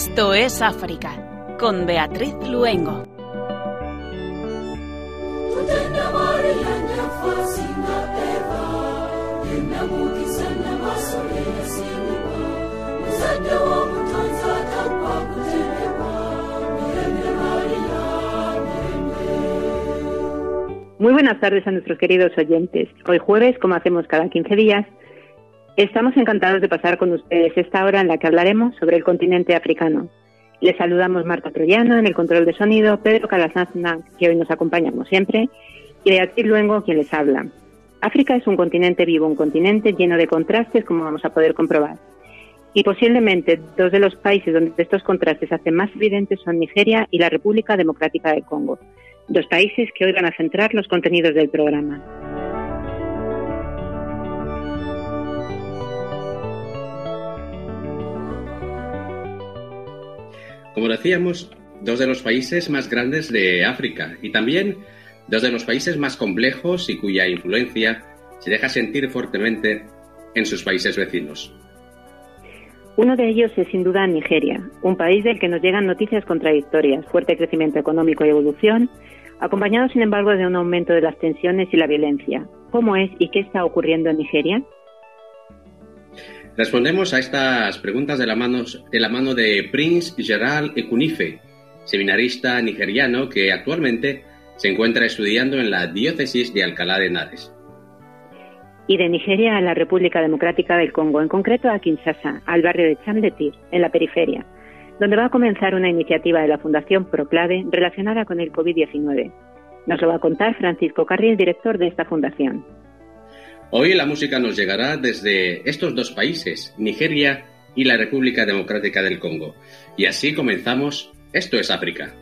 Esto es África, con Beatriz Luengo. Muy buenas tardes a nuestros queridos oyentes. Hoy jueves, como hacemos cada 15 días, estamos encantados de pasar con ustedes esta hora en la que hablaremos sobre el continente africano. Les saludamos Marta Troyano en el control de sonido, Pedro Calasazna, que hoy nos acompaña como siempre, y Beatriz Luengo, quien les habla. África es un continente vivo, un continente lleno de contrastes, como vamos a poder comprobar. Y posiblemente dos de los países donde estos contrastes se hacen más evidentes son Nigeria y la República Democrática del Congo dos países que hoy van a centrar los contenidos del programa. Como decíamos, dos de los países más grandes de África y también dos de los países más complejos y cuya influencia se deja sentir fuertemente en sus países vecinos. Uno de ellos es sin duda Nigeria, un país del que nos llegan noticias contradictorias, fuerte crecimiento económico y evolución, acompañado sin embargo de un aumento de las tensiones y la violencia. ¿Cómo es y qué está ocurriendo en Nigeria? Respondemos a estas preguntas de la mano de, la mano de Prince Gerald Ekunife, seminarista nigeriano que actualmente se encuentra estudiando en la diócesis de Alcalá de Henares. Y de Nigeria a la República Democrática del Congo, en concreto a Kinshasa, al barrio de Chamdetir, en la periferia, donde va a comenzar una iniciativa de la Fundación Proclave relacionada con el COVID-19. Nos lo va a contar Francisco Carril, director de esta fundación. Hoy la música nos llegará desde estos dos países, Nigeria y la República Democrática del Congo. Y así comenzamos Esto es África.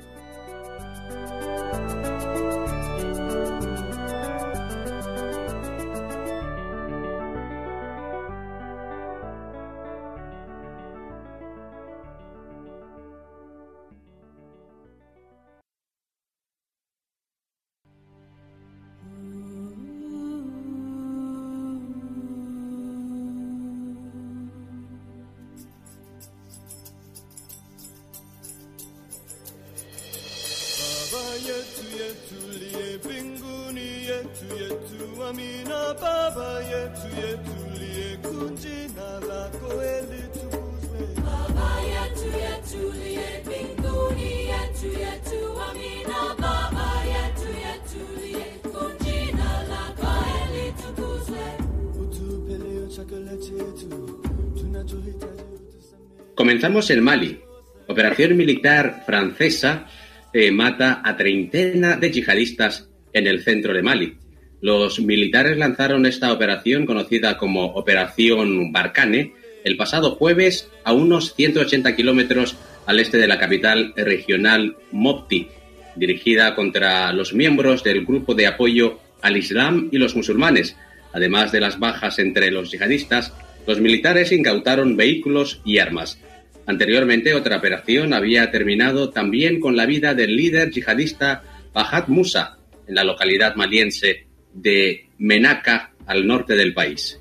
Comenzamos en Mali. Operación militar francesa eh, mata a treintena de yihadistas en el centro de Mali. Los militares lanzaron esta operación conocida como Operación Barcane el pasado jueves a unos 180 kilómetros al este de la capital regional Mopti, dirigida contra los miembros del grupo de apoyo al Islam y los musulmanes. Además de las bajas entre los yihadistas, los militares incautaron vehículos y armas. Anteriormente, otra operación había terminado también con la vida del líder yihadista Fahad Musa en la localidad maliense de Menaka, al norte del país.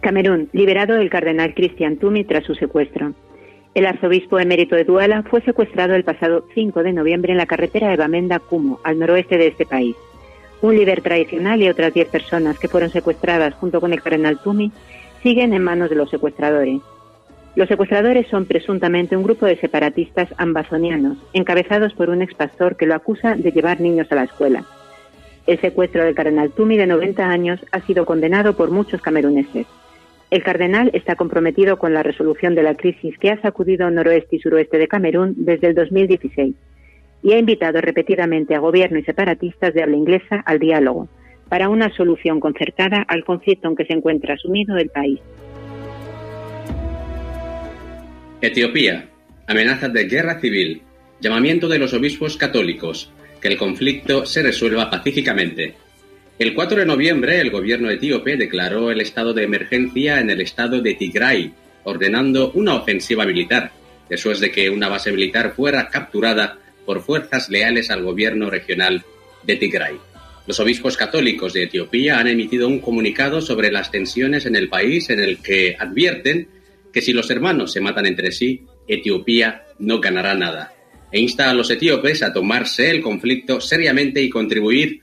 Camerún, liberado el cardenal Cristian Tumi tras su secuestro. El arzobispo emérito de Duala fue secuestrado el pasado 5 de noviembre en la carretera de Bamenda-Kumo, al noroeste de este país. Un líder tradicional y otras 10 personas que fueron secuestradas junto con el cardenal Tumi siguen en manos de los secuestradores. Los secuestradores son presuntamente un grupo de separatistas ambazonianos, encabezados por un expastor que lo acusa de llevar niños a la escuela. El secuestro del cardenal Tumi, de 90 años, ha sido condenado por muchos cameruneses. El cardenal está comprometido con la resolución de la crisis que ha sacudido noroeste y suroeste de Camerún desde el 2016 y ha invitado repetidamente a gobierno y separatistas de habla inglesa al diálogo, para una solución concertada al conflicto en que se encuentra sumido el país. Etiopía. Amenazas de guerra civil. Llamamiento de los obispos católicos. Que el conflicto se resuelva pacíficamente. El 4 de noviembre, el gobierno etíope declaró el estado de emergencia en el estado de Tigray, ordenando una ofensiva militar, después de que una base militar fuera capturada por fuerzas leales al gobierno regional de Tigray. Los obispos católicos de Etiopía han emitido un comunicado sobre las tensiones en el país en el que advierten que si los hermanos se matan entre sí, Etiopía no ganará nada. E insta a los etíopes a tomarse el conflicto seriamente y contribuir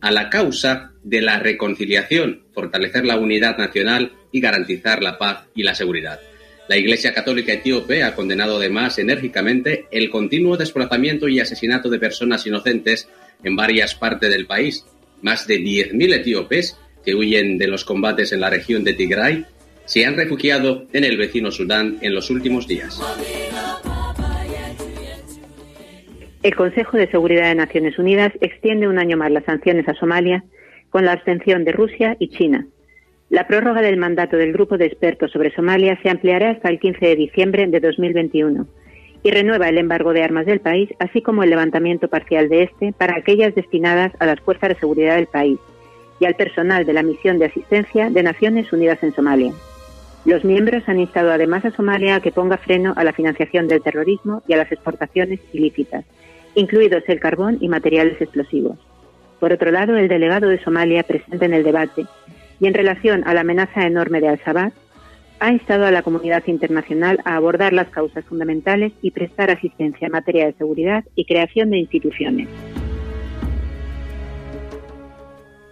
a la causa de la reconciliación, fortalecer la unidad nacional y garantizar la paz y la seguridad. La Iglesia Católica Etíope ha condenado además enérgicamente el continuo desplazamiento y asesinato de personas inocentes en varias partes del país. Más de 10.000 etíopes que huyen de los combates en la región de Tigray se han refugiado en el vecino Sudán en los últimos días. El Consejo de Seguridad de Naciones Unidas extiende un año más las sanciones a Somalia con la abstención de Rusia y China. La prórroga del mandato del grupo de expertos sobre Somalia se ampliará hasta el 15 de diciembre de 2021 y renueva el embargo de armas del país, así como el levantamiento parcial de este para aquellas destinadas a las fuerzas de seguridad del país y al personal de la misión de asistencia de Naciones Unidas en Somalia. Los miembros han instado además a Somalia a que ponga freno a la financiación del terrorismo y a las exportaciones ilícitas, incluidos el carbón y materiales explosivos. Por otro lado, el delegado de Somalia presente en el debate y en relación a la amenaza enorme de Al-Shabaab, ha instado a la comunidad internacional a abordar las causas fundamentales y prestar asistencia en materia de seguridad y creación de instituciones.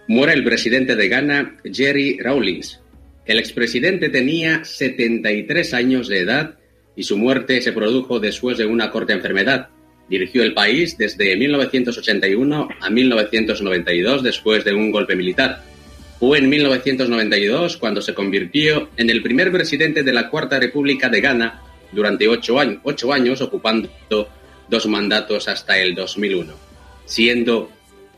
Muere el presidente de Ghana, Jerry Rawlings. El expresidente tenía 73 años de edad y su muerte se produjo después de una corta enfermedad. Dirigió el país desde 1981 a 1992 después de un golpe militar. Fue en 1992 cuando se convirtió en el primer presidente de la Cuarta República de Ghana durante ocho años, ocho años ocupando dos mandatos hasta el 2001. Siendo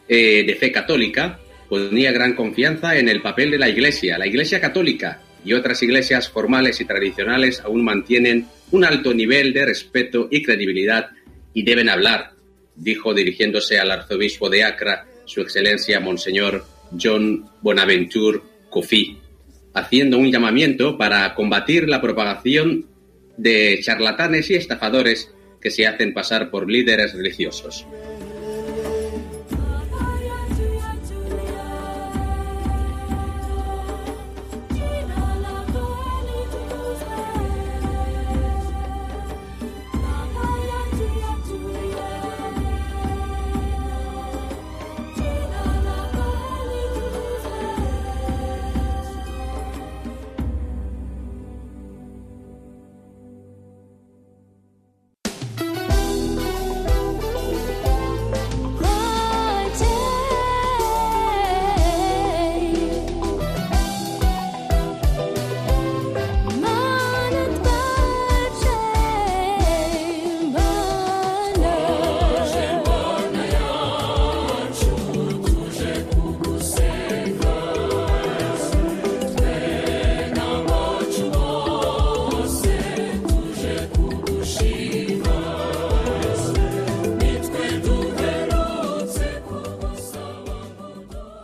eh, de fe católica, ponía gran confianza en el papel de la Iglesia. La Iglesia católica y otras iglesias formales y tradicionales aún mantienen un alto nivel de respeto y credibilidad y deben hablar, dijo dirigiéndose al arzobispo de Accra, su excelencia Monseñor John Bonaventure Kofi, haciendo un llamamiento para combatir la propagación de charlatanes y estafadores que se hacen pasar por líderes religiosos.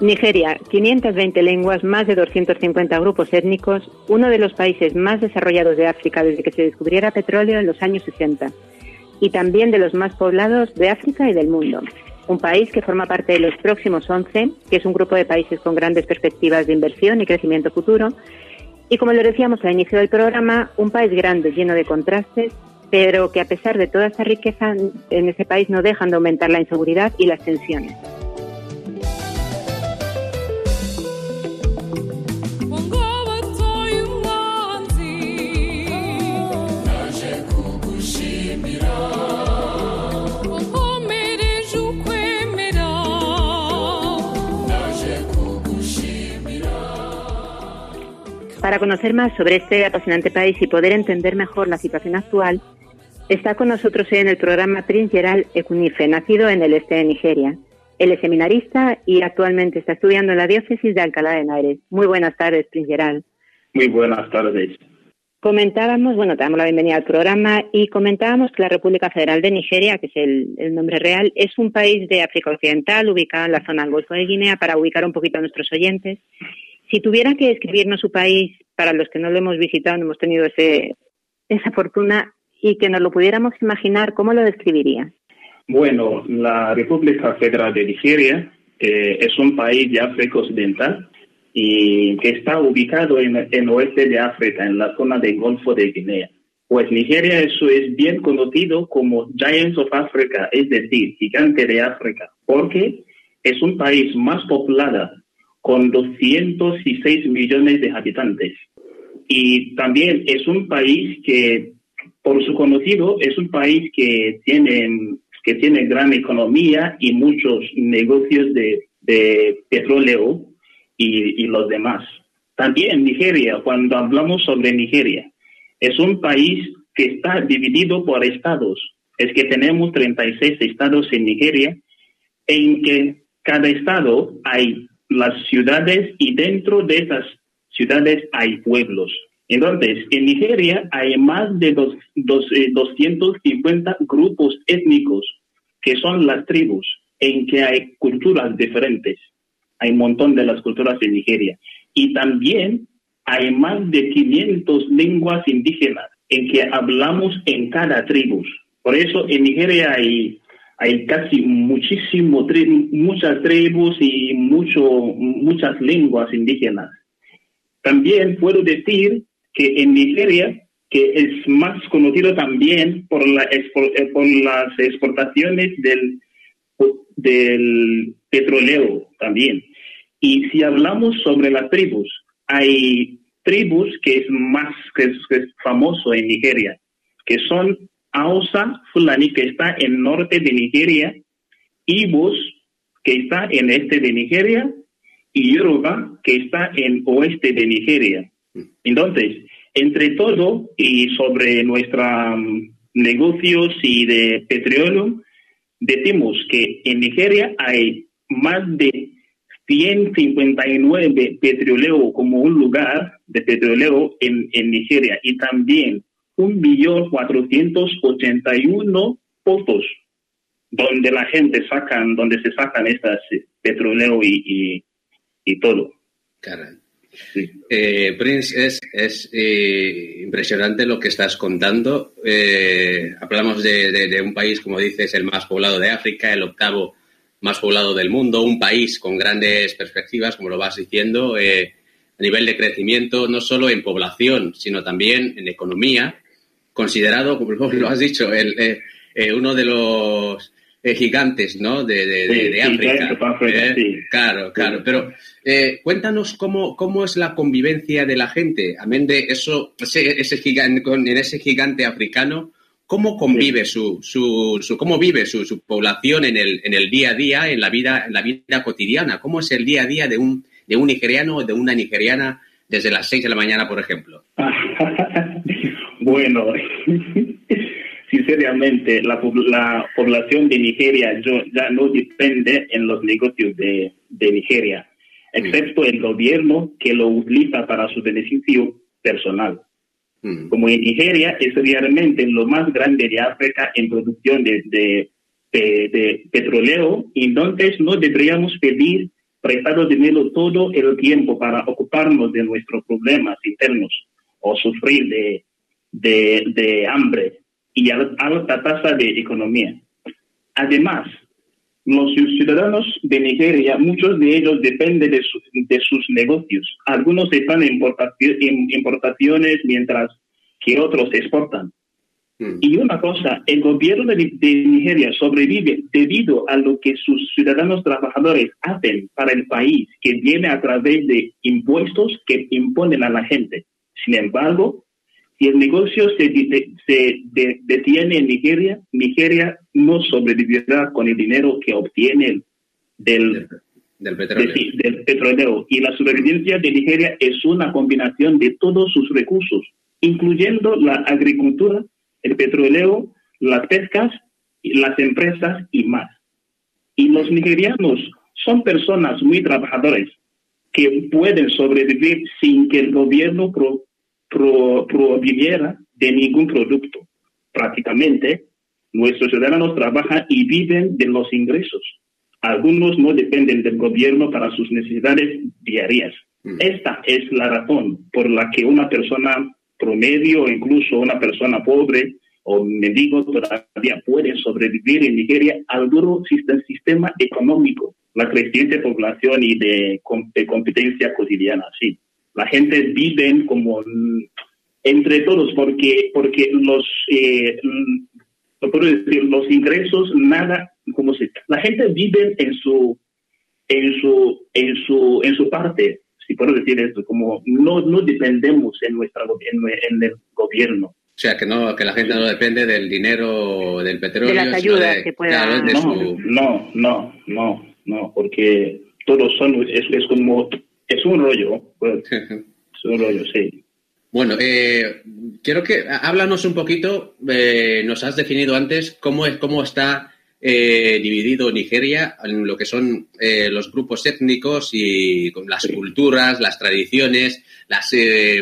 Nigeria, 520 lenguas, más de 250 grupos étnicos, uno de los países más desarrollados de África desde que se descubriera petróleo en los años 60 y también de los más poblados de África y del mundo. Un país que forma parte de los próximos 11, que es un grupo de países con grandes perspectivas de inversión y crecimiento futuro. Y como lo decíamos al inicio del programa, un país grande, lleno de contrastes, pero que a pesar de toda esa riqueza en ese país no dejan de aumentar la inseguridad y las tensiones. Para conocer más sobre este apasionante país y poder entender mejor la situación actual, está con nosotros hoy en el programa Prince Gerald Ekunife, nacido en el este de Nigeria. Él es seminarista y actualmente está estudiando en la diócesis de Alcalá de Henares. Muy buenas tardes, Prince Gerald. Muy buenas tardes. Comentábamos, bueno, te damos la bienvenida al programa y comentábamos que la República Federal de Nigeria, que es el, el, nombre real, es un país de África Occidental ubicado en la zona del Golfo de Guinea, para ubicar un poquito a nuestros oyentes. Si tuviera que describirnos su país, para los que no lo hemos visitado, no hemos tenido ese, esa fortuna, y que nos lo pudiéramos imaginar, ¿cómo lo describiría? Bueno, la República Federal de Nigeria es un país de África Occidental y que está ubicado en el oeste de África, en la zona del Golfo de Guinea. Pues Nigeria eso es bien conocido como Giants of Africa, es decir, gigante de África, porque es un país más poblado con 206 millones de habitantes. Y también es un país que, por su conocido, es un país que tiene, que tiene gran economía y muchos negocios de, de petróleo y, y los demás. También Nigeria, cuando hablamos sobre Nigeria, es un país que está dividido por estados. Es que tenemos 36 estados en Nigeria, en que cada estado hay las ciudades y dentro de esas ciudades hay pueblos. Entonces, en Nigeria hay más de dos, dos, 250 eh, grupos étnicos que son las tribus, en que hay culturas diferentes. Hay un montón de las culturas en Nigeria. Y también hay más de 500 lenguas indígenas en que hablamos en cada tribu. Por eso en Nigeria hay, hay casi muchísimo, muchas tribus y mucho, muchas lenguas indígenas. También puedo decir que en Nigeria, que es más conocido también por, la, eh, por las exportaciones del, del petróleo también. Y si hablamos sobre las tribus, hay tribus que es más que es, famoso en Nigeria, que son Hausa Fulani, que está en norte de Nigeria, Ibos, que está en este de Nigeria, y Yoruba, que está en oeste de Nigeria. Entonces, entre todo y sobre nuestros mm, negocios y de petróleo, decimos que en Nigeria hay más de 159 petróleo como un lugar de petróleo en, en Nigeria y también 1.481 pozos donde la gente sacan, donde se sacan estas eh, petróleo y, y, todo. Eh, Prince, es, es eh, impresionante lo que estás contando. hablamos de, de, un país, como dices, el más poblado de África, el octavo más poblado del mundo, un país con grandes perspectivas, como lo vas diciendo, a nivel de crecimiento, no solo en población, sino también en economía, considerado, como lo has dicho, el, eh, eh, uno de los gigantes ¿no? de, de, África. Claro, claro. Pero cuéntanos cómo, cómo es la convivencia de la gente, amén de eso, ese, ese gigante, en ese gigante africano, ¿Cómo convive su, su, su, cómo vive su, su, población en el, en el día a día, en la vida, en la vida cotidiana? ¿Cómo es el día a día de un, de un nigeriano o de una nigeriana desde las 6 de la mañana, por ejemplo? bueno, sinceramente, la, la, población de Nigeria yo, ya no depende en los negocios de, de Nigeria, excepto el gobierno que lo utiliza para su beneficio personal. Mm. Como en Nigeria es realmente lo más grande de África en producción de, de, de, petróleo, entonces no deberíamos pedir prestado dinero todo el tiempo para ocuparnos de nuestros problemas internos o sufrir de, de, de hambre y alta tasa de economía. Además, los ciudadanos de Nigeria, muchos de ellos dependen de, de sus negocios. Algunos están en importaciones mientras que otros exportan. Hmm. Y una cosa, el gobierno de, Nigeria sobrevive debido a lo que sus ciudadanos trabajadores hacen para el país, que viene a través de impuestos que imponen a la gente. Sin embargo, si el negocio se, se detiene en Nigeria, Nigeria no sobrevivirá con el dinero que obtiene del, del, petróleo. del petróleo. Y la sobrevivencia de Nigeria es una combinación de todos sus recursos, incluyendo la agricultura, el petróleo, las pescas, las empresas y más. Y los nigerianos son personas muy trabajadoras que pueden sobrevivir sin que el gobierno pro, prohibiera de ningún producto. Prácticamente, nuestros ciudadanos trabajan y viven de los ingresos. Algunos no dependen del gobierno para sus necesidades diarias. Mm. Esta es la razón por la que una persona promedio o incluso una persona pobre o mendigo todavía puede sobrevivir en Nigeria al duro sistema económico la creciente población y de, competencia cotidiana, sí. La gente vive como entre todos porque porque los eh, puedo decir los ingresos nada como se la gente vive en su en su en su en su parte si puedo decir esto como no no dependemos en nuestra en, el gobierno o sea, que no que la gente no depende del dinero del petróleo. De las ayudas que pueda... no, no, no, no, no, porque todos son, es, es como, es un rollo, pues, es un rollo, sí. Bueno, eh, quiero que háblanos un poquito, eh, nos has definido antes cómo, es, cómo está eh, dividido Nigeria en lo que son los grupos étnicos y con las culturas, las tradiciones, las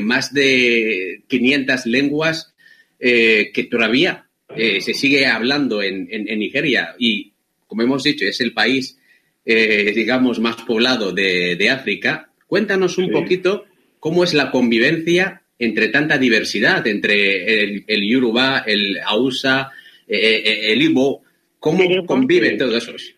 más de 500 lenguas que todavía se sigue hablando en, en, Nigeria y, como hemos dicho, es el país eh, digamos, más poblado de, África. Cuéntanos un poquito cómo es la convivencia entre tanta diversidad, entre el, el Yoruba, el Hausa, eh, eh, el Ibo, ¿cómo conviven todos esos?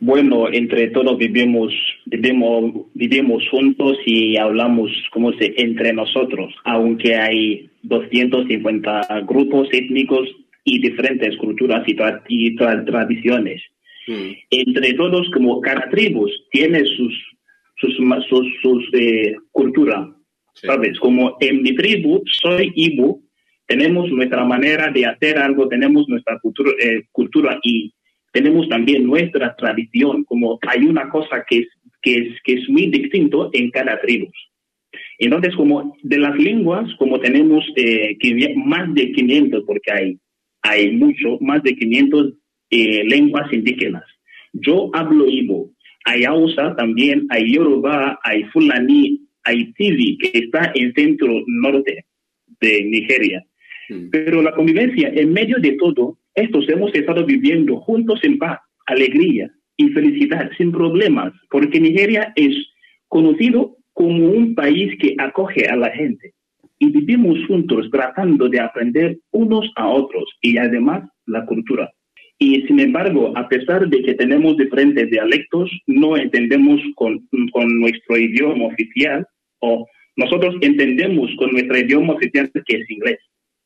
Bueno, entre todos vivimos, vivimos, vivimos juntos y hablamos, como se, entre nosotros, aunque hay 250 grupos étnicos y diferentes culturas y tradiciones. Mm. Entre todos, como cada tribu tiene sus, sus, sus, eh, cultura, ¿sabes? Como en mi tribu, soy Ibu, tenemos nuestra manera de hacer algo, tenemos nuestra cultura, eh, cultura y tenemos también nuestra tradición, como hay una cosa que es, que es, que es muy distinto en cada tribu. Entonces, como de las lenguas, como tenemos eh, más de 500, porque hay, hay mucho, más de 500 eh, lenguas indígenas. Yo hablo Ibo, hay Hausa también, hay Yoruba, hay Fulani, hay Tivi, que está en centro norte de Nigeria. Hmm. Pero la convivencia, en medio de todo, estos hemos estado viviendo juntos en paz, alegría y felicidad, sin problemas, porque Nigeria es conocido como un país que acoge a la gente y vivimos juntos tratando de aprender unos a otros y además la cultura. Y sin embargo, a pesar de que tenemos diferentes dialectos, no entendemos con, nuestro idioma oficial o nosotros entendemos con nuestro idioma oficial que es inglés.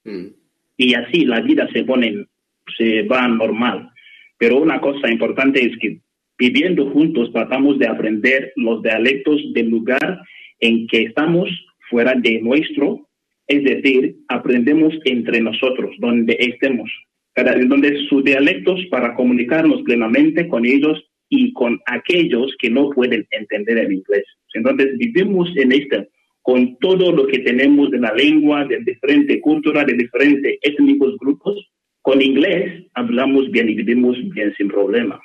Mm. Y así la vida se pone, se va normal. Pero una cosa importante es que viviendo juntos tratamos de aprender los dialectos del lugar en que estamos fuera de nuestro, es decir, aprendemos entre nosotros, donde estemos donde sus dialectos para comunicarnos plenamente con ellos y con aquellos que no pueden entender el inglés. Entonces vivimos en este, con todo lo que tenemos de la lengua, de diferente cultura, de diferentes étnicos grupos, con inglés hablamos bien y vivimos bien sin problema.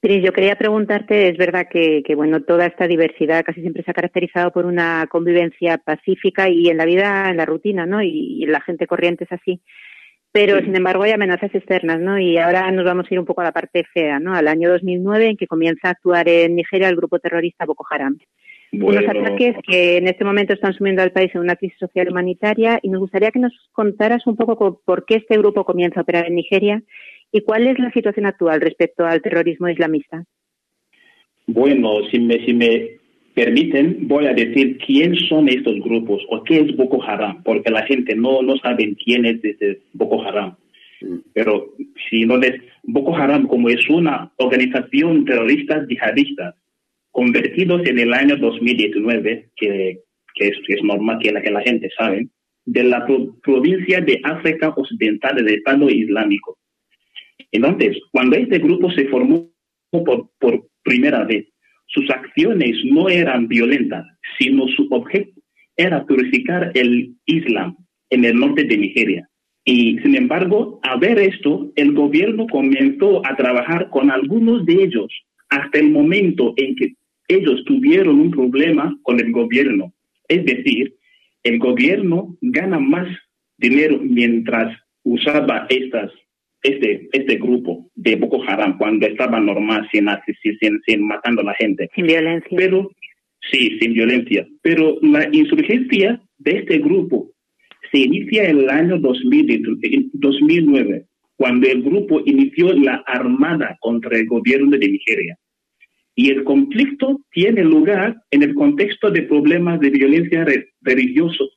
Sí, yo quería preguntarte, es verdad que, que, bueno, toda esta diversidad casi siempre se ha caracterizado por una convivencia pacífica y en la vida, en la rutina, ¿no? Y, y la gente corriente es así. Pero, sin embargo, hay amenazas externas, ¿no? Y ahora nos vamos a ir un poco a la parte fea, ¿no? Al año 2009, en que comienza a actuar en Nigeria el grupo terrorista Boko Haram. Unos ataques que en este momento están sumiendo al país en una crisis social humanitaria y nos gustaría que nos contaras un poco por qué este grupo comienza a operar en Nigeria y cuál es la situación actual respecto al terrorismo islamista. Bueno, si me, si me permiten, voy a decir quién son estos grupos o qué es Boko Haram, porque la gente no, no sabe quién es este Boko Haram. Mm. Pero si no les, Boko Haram como es una organización terrorista yihadista, convertidos en el año 2019, que, que, es, es, normal que la, que la gente sabe, de la provincia de África Occidental del Estado Islámico. Entonces, cuando este grupo se formó por, por primera vez, sus acciones no eran violentas, sino su objeto era purificar el Islam en el norte de Nigeria. Y sin embargo, a ver esto, el gobierno comenzó a trabajar con algunos de ellos hasta el momento en que ellos tuvieron un problema con el gobierno. Es decir, el gobierno gana más dinero mientras usaba estas este, este grupo de Boko Haram cuando estaba normal, sin, sin, sin, matando a la gente. Sin violencia. Pero, sí, sin violencia. Pero la insurgencia de este grupo se inicia en el año 2009, cuando el grupo inició la armada contra el gobierno de Nigeria. Y el conflicto tiene lugar en el contexto de problemas de violencia religioso,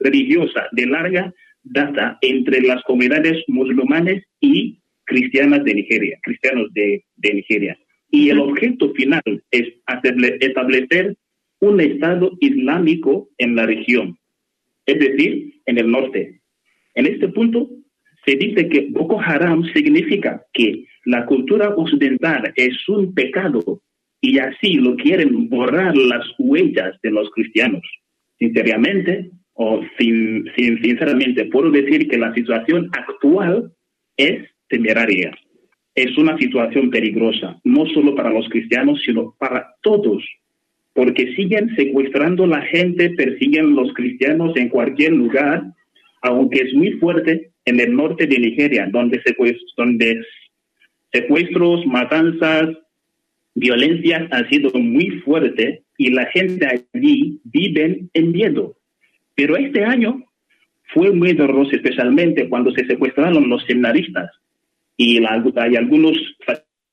religiosa de larga data entre las comunidades musulmanes y cristianas de Nigeria, cristianos de, de Nigeria. Y el objeto final es establecer un Estado islámico en la región, es decir, en el norte. En este punto, se dice que Boko Haram significa que la cultura occidental es un pecado y así lo quieren borrar las huellas de los cristianos. Sinceramente, o sin, sinceramente, puedo decir que la situación actual es temeraria. Es una situación peligrosa, no solo para los cristianos, sino para todos, porque siguen secuestrando la gente, persiguen los cristianos en cualquier lugar, aunque es muy fuerte en el norte de Nigeria, donde, donde secuestros, matanzas, violencias han sido muy fuertes y la gente allí vive en miedo. Pero este año fue muy doloroso, especialmente cuando se secuestraron los seminaristas y hay algunos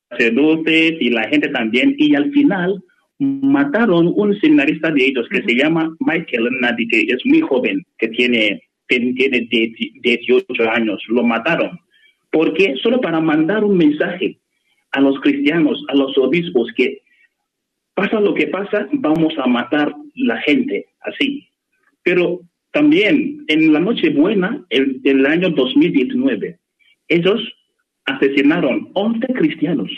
sacerdotes y la gente también, y al final mataron un seminarista de ellos que se llama Michael Nadi, que es muy joven, que tiene, tiene 18 años, lo mataron. ¿Por qué? Solo para mandar un mensaje a los cristianos, a los obispos, que pasa lo que pasa, vamos a matar la gente, así. Pero también en la Nochebuena, el, año 2019, ellos asesinaron 11 cristianos.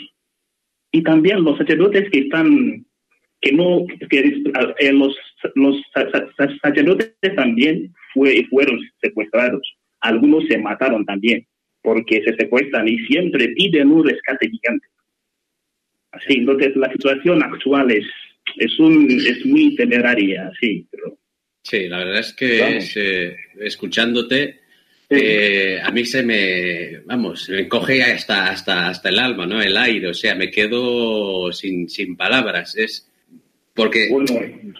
Y también los sacerdotes que están, que no, que eh, los, los sacerdotes también fue, fueron secuestrados. Algunos se mataron también porque se secuestran y siempre piden un rescate gigante. Así, entonces la situación actual es, es, un, es muy temeraria, sí. Pero, sí, la verdad es que eh, escuchándote, eh, a mí se me, vamos, me coge hasta, hasta, hasta el alma, ¿no? El aire, o sea, me quedo sin, sin palabras. Es porque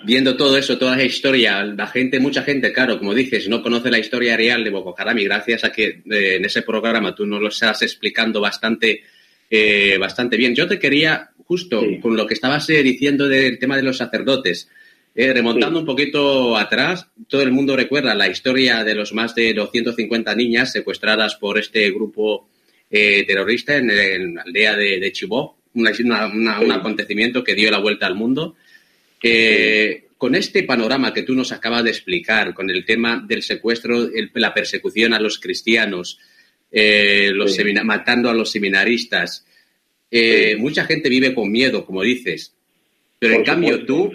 viendo todo eso, toda esa historia, la gente, mucha gente, claro, como dices, no conoce la historia real de Boko Haram y gracias a que eh, en ese programa tú nos lo estás explicando bastante, eh, bastante bien. Yo te quería, justo con lo que estabas diciendo del tema de los sacerdotes, eh, remontando un poquito atrás, todo el mundo recuerda la historia de los más de 250 niñas secuestradas por este grupo eh, terrorista en, la aldea de, Chibok, un acontecimiento que dio la vuelta al mundo. Eh, con este panorama que tú nos acabas de explicar, con el tema del secuestro, la persecución a los cristianos, los matando a los seminaristas, mucha gente vive con miedo, como dices. Pero en cambio tú,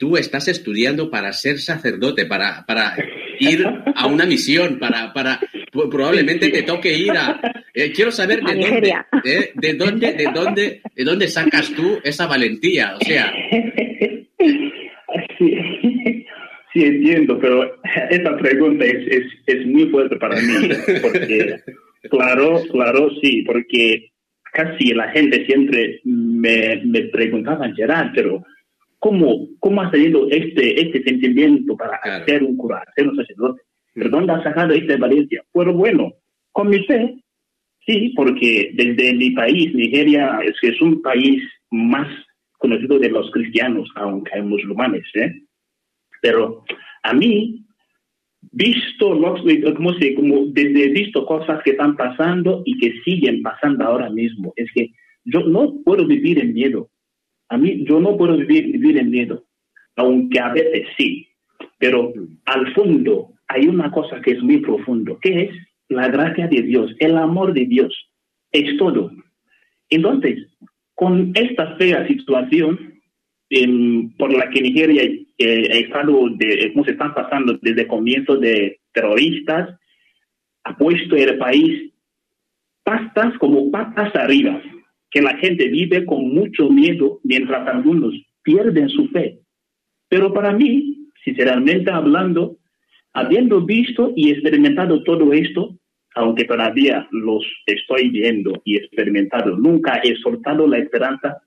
tú estás estudiando para ser sacerdote, para, para ir a una misión, para, para probablemente te toque ir a... Eh, quiero saber de dónde, eh, de dónde, de dónde, de dónde sacas tú esa valentía, o sea... Sí, sí entiendo, pero esta pregunta es, es, es muy fuerte para mí, porque, claro, claro, sí, porque casi la gente siempre me, me preguntaba, Gerard, pero ¿cómo, cómo ha salido este, este sentimiento para hacer un cura, hacer un sacerdote? ¿De dónde ha sacado esta valencia? Pero bueno, con mi fe, sí, porque desde mi país, Nigeria, es, es un país más conocido de los cristianos, aunque hay musulmanes, ¿eh? Pero a mí visto, como sé, como desde visto cosas que están pasando y que siguen pasando ahora mismo. Es que yo no puedo vivir en miedo. A mí, yo no puedo vivir, vivir en miedo, aunque a veces sí. Pero al fondo hay una cosa que es muy profundo, que es la gracia de Dios, el amor de Dios. Es todo. Entonces, con esta fea situación por la que Nigeria eh, estado, de, se están pasando desde el comienzo de terroristas, ha puesto el país pastas como patas arriba, que la gente vive con mucho miedo mientras algunos pierden su fe. Pero para mí, sinceramente hablando, habiendo visto y experimentado todo esto, aunque todavía los estoy viendo y experimentado, nunca he soltado la esperanza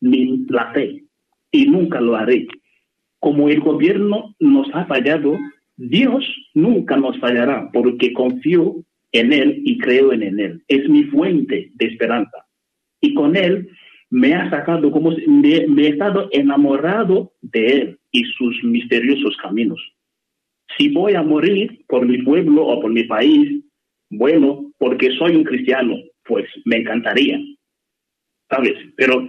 ni la fe y nunca lo haré. Como el gobierno nos ha fallado, Dios nunca nos fallará porque confío en Él y creo en Él. Es mi fuente de esperanza. Y con Él me ha sacado, como me, me he estado enamorado de Él y sus misteriosos caminos. Si voy a morir por mi pueblo o por mi país, bueno, porque soy un cristiano, pues me encantaría, ¿sabes? Pero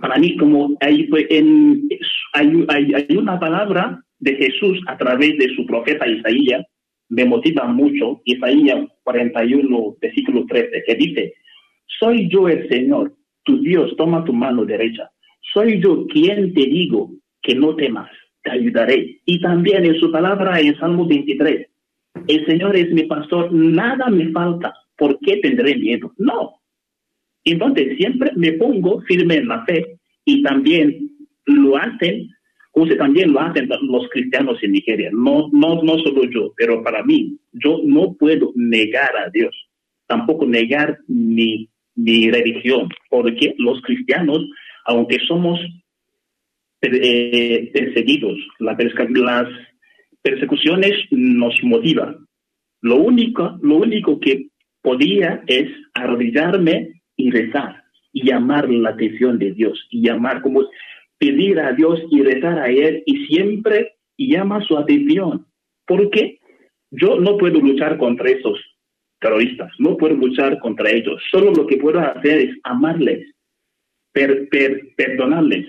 para mí, como hay, en, hay, hay, una palabra de Jesús a través de su profeta Isaías, me motiva mucho, Isaías 41, versículo 13, que dice, soy yo el Señor, tu Dios, toma tu mano derecha. Soy yo quien te digo que no temas, te ayudaré. Y también en su palabra en Salmo 23, el Señor es mi pastor, nada me falta, ¿por qué tendré miedo? No. Entonces siempre me pongo firme en la fe y también lo hacen, como también lo hacen los cristianos en Nigeria. No, no, no solo yo, pero para mí, yo no puedo negar a Dios, tampoco negar mi, mi religión, porque los cristianos, aunque somos eh, perseguidos, las persecuciones nos motivan. Lo único, lo único que podía es arrodillarme y rezar y llamar la atención de Dios y llamar como pedir a Dios y rezar a Él y siempre llama su atención. Porque yo no puedo luchar contra esos terroristas, no puedo luchar contra ellos. Solo lo que puedo hacer es amarles, perdonarles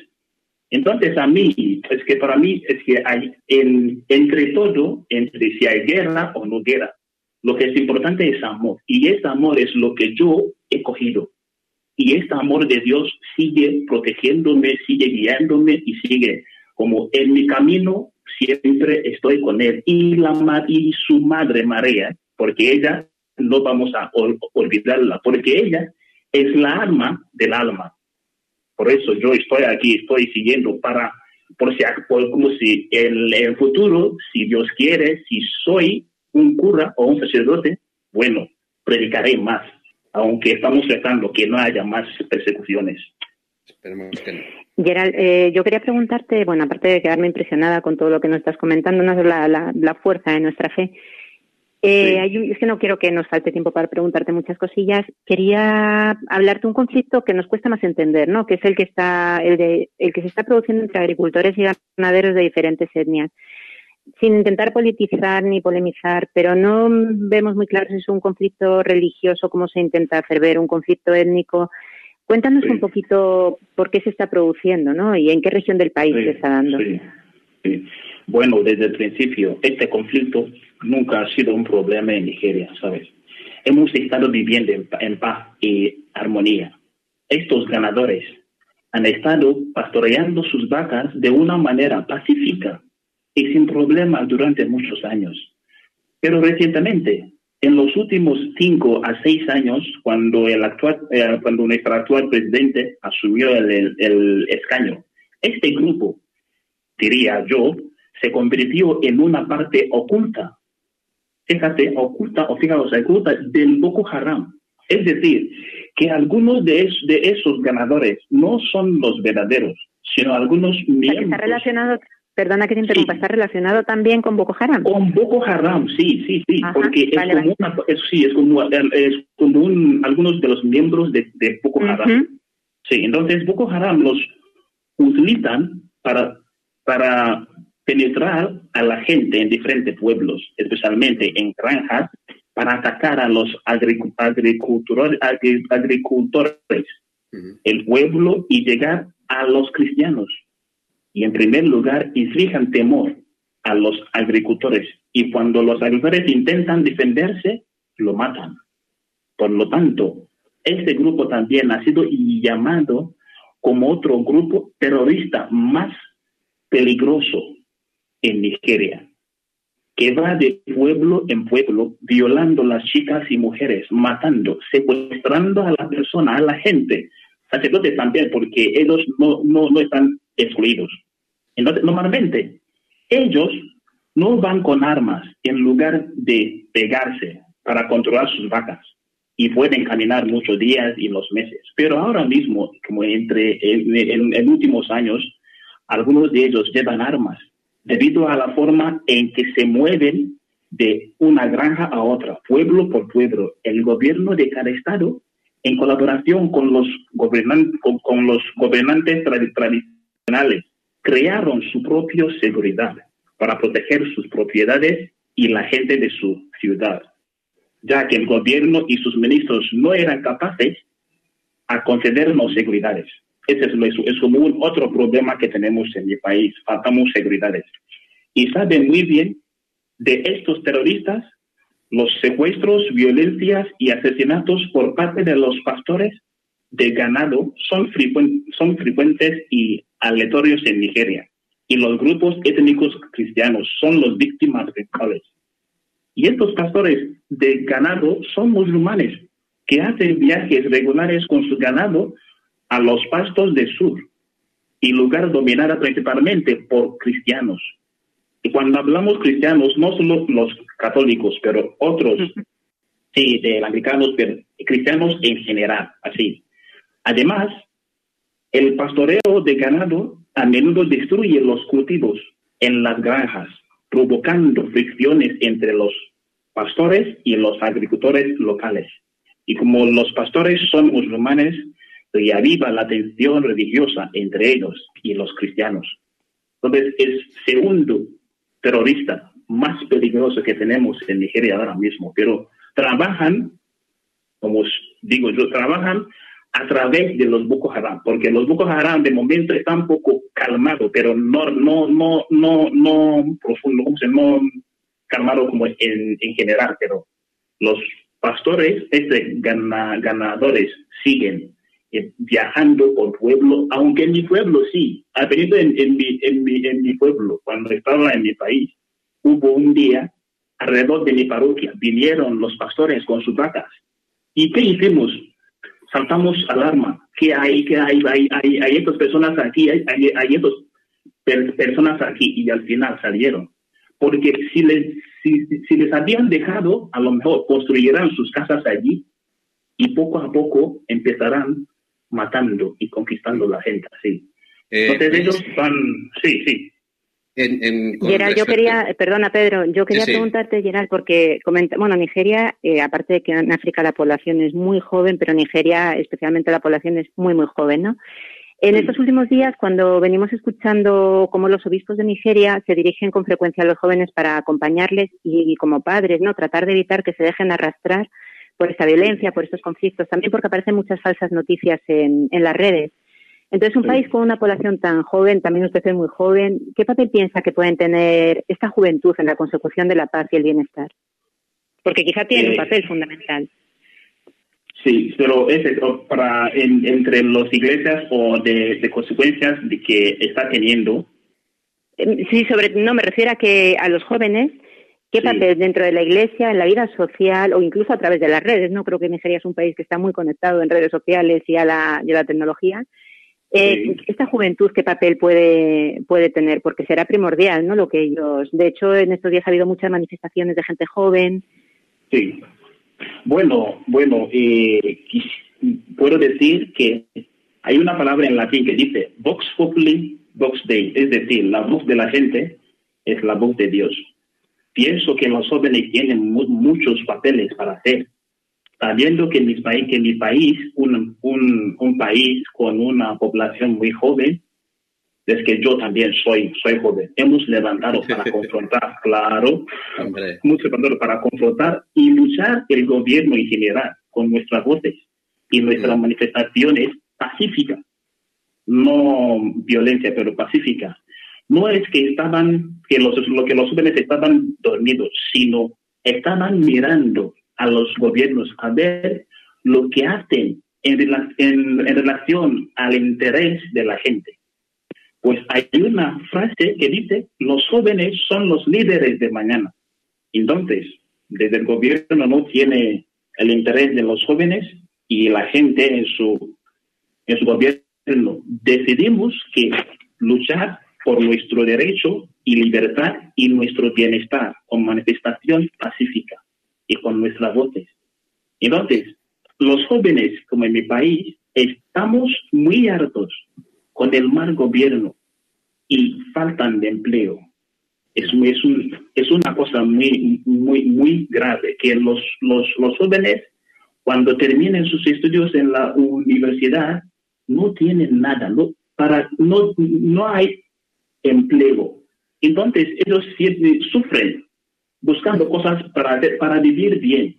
entonces, a mí, es que para mí, es que hay, en, entre todo, entre si hay guerra o no guerra, lo que es importante es amor. Y ese amor es lo que yo he cogido. Y este amor de Dios sigue protegiéndome, sigue guiándome y sigue como en mi camino siempre estoy con él. Y, la, y su madre María, porque ella, no vamos a olvidarla, porque ella es la alma del alma. Por eso yo estoy aquí, estoy siguiendo para, por si, como si en el futuro, si Dios quiere, si soy un cura o un sacerdote, bueno, predicaré más, aunque estamos tratando que no haya más persecuciones. Esperemos que no. Gerald, eh, yo quería preguntarte, bueno, aparte de quedarme impresionada con todo lo que nos estás comentando, no la, la, la fuerza de nuestra fe, eh, es que no quiero que nos falte tiempo para preguntarte muchas cosillas. Quería hablarte un conflicto que nos cuesta más entender, ¿no? Que es el que está, el de, el que se está produciendo entre agricultores y ganaderos de diferentes etnias. Sin intentar politizar ni polemizar, pero no vemos muy claro si es un conflicto religioso, como se intenta hacer ver, un conflicto étnico. Cuéntanos un poquito por qué se está produciendo, ¿no? Y en qué región del país se está dando. Bueno, desde el principio, este conflicto nunca ha sido un problema en Nigeria, ¿sabes? Hemos estado viviendo en, paz y armonía. Estos ganadores han estado pastoreando sus vacas de una manera pacífica y sin problemas durante muchos años. Pero recientemente, en los últimos cinco a seis años, cuando, el actual, eh, cuando nuestro actual presidente asumió el, el escaño, este grupo, diría yo, se convirtió en una parte oculta, fíjate, oculta o fijaos, oculta del Boko Haram. Es decir, que algunos de, de esos ganadores no son los verdaderos, sino algunos miembros. Está relacionado, perdona que te interrumpa, está relacionado también con Boko Haram. Con Boko Haram, sí, sí, sí, porque es, como Una, sí, es como, es como un, algunos de los miembros de, de Boko Haram. Sí, entonces Boko Haram los utilizan para, para penetrar a la gente en diferentes pueblos, especialmente en granjas, para atacar a los agricultores, agricultores el pueblo y llegar a los cristianos. Y en primer lugar, inflijan temor a los agricultores. Y cuando los agricultores intentan defenderse, lo matan. Por lo tanto, este grupo también ha sido llamado como otro grupo terrorista más peligroso en Nigeria, que va de pueblo en pueblo violando a las chicas y mujeres, matando, secuestrando a la persona, a la gente, sacerdotes también, porque ellos no, no, no están excluidos. Entonces, normalmente, ellos no van con armas en lugar de pegarse para controlar sus vacas y pueden caminar muchos días y los meses. Pero ahora mismo, como entre en últimos años, algunos de ellos llevan armas debido a la forma en que se mueven de una granja a otra, pueblo por pueblo. El gobierno de cada estado en colaboración con los, gobernantes, tradicionales, crearon su propia seguridad para proteger sus propiedades y la gente de su ciudad, ya que el gobierno y sus ministros no eran capaces a concedernos seguridades. Ese es, como un otro problema que tenemos en mi país, faltamos seguridades. Y saben muy bien de estos terroristas, los secuestros, violencias y asesinatos por parte de los pastores de ganado son, son frecuentes y aleatorios en Nigeria. Y los grupos étnicos cristianos son las víctimas principales. Y estos pastores de ganado son musulmanes que hacen viajes regulares con su ganado a los pastos del sur y lugar dominada principalmente por cristianos. Y cuando hablamos cristianos, no solo los católicos, pero otros, sí, de americanos, pero cristianos en general, así. Además, el pastoreo de ganado a menudo destruye los cultivos en las granjas, provocando fricciones entre los pastores y los agricultores locales. Y como los pastores son musulmanes, reaviva la tensión religiosa entre ellos y los cristianos. Entonces, es segundo terrorista más peligroso que tenemos en Nigeria ahora mismo, pero trabajan, como digo yo, trabajan a través de los Boko Haram, porque los Boko Haram de momento están un poco calmados, pero no, no, no, no, no profundo, no calmado como en, en general, pero los pastores, este, ganadores, siguen viajando por pueblo, aunque en mi pueblo sí, ha venido en, mi, en, mi, en mi pueblo, cuando estaba en mi país, hubo un día alrededor de mi parroquia, vinieron los pastores con sus vacas. ¿Y qué hicimos? Saltamos alarma. ¿Qué hay? ¿Qué hay? Hay, hay, hay estas personas aquí, hay, hay, hay estas personas aquí, y al final salieron. Porque si les, si, les habían dejado, a lo mejor construirán sus casas allí y poco a poco empezarán matando y conquistando la gente así. Eh, Entonces ellos van, sí, sí. Gerald, yo quería, perdona Pedro, yo quería preguntarte, Gerald, porque comenta, bueno, Nigeria, eh, aparte de que en África la población es muy joven, pero Nigeria especialmente la población es muy, muy joven, ¿no? En estos últimos días, cuando venimos escuchando cómo los obispos de Nigeria se dirigen con frecuencia a los jóvenes para acompañarles y, como padres, ¿no? Tratar de evitar que se dejen arrastrar por esta violencia, por estos conflictos, también porque aparecen muchas falsas noticias en, las redes. Entonces, un país con una población tan joven, también usted es muy joven, ¿qué papel piensa que pueden tener esta juventud en la consecución de la paz y el bienestar? Porque quizá tiene un eh, papel fundamental. Sí, pero es para entre las iglesias o de, consecuencias de que está teniendo. Em, sí, sobre no me refiero a que a los jóvenes qué papel dentro de la iglesia, en la vida social o incluso a través de las redes. No creo que Nigeria es un país que está muy conectado en redes sociales y a la, y a la tecnología. Eh, esta juventud, ¿qué papel puede, puede tener? Porque será primordial, ¿no? Lo que ellos. De hecho, en estos días ha habido muchas manifestaciones de gente joven. Sí, bueno, bueno, eh, puedo decir que hay una palabra en latín que dice Vox Populi, Vox Dei, es decir, la voz de la gente es la voz de Dios. Pienso que los jóvenes tienen muchos papeles para hacer. Sabiendo que mi país, que mi país un, un, un país con una población muy joven, es que yo también soy, soy joven. Hemos levantado para confrontar, claro, hemos levantado para confrontar y luchar el gobierno en general con nuestras voces y nuestras manifestaciones pacíficas, no violencia, pero pacífica. No es que estaban, que los, lo que los jóvenes estaban dormidos, sino estaban mirando a los gobiernos a ver lo que hacen en, en relación al interés de la gente pues hay una frase que dice, los jóvenes son los líderes de mañana. Entonces, desde el gobierno no tiene el interés de los jóvenes y la gente en su, en su gobierno decidimos que luchar por nuestro derecho y libertad y nuestro bienestar con manifestación pacífica y con nuestras voces. Entonces, los jóvenes, como en mi país, estamos muy hartos con el mal gobierno y faltan de empleo. Es, es, un, es una cosa muy, muy, muy grave que los, los, los jóvenes cuando terminen sus estudios en la universidad, no tienen nada, no, para, no, no hay empleo. Entonces ellos sufren buscando cosas para, vivir bien.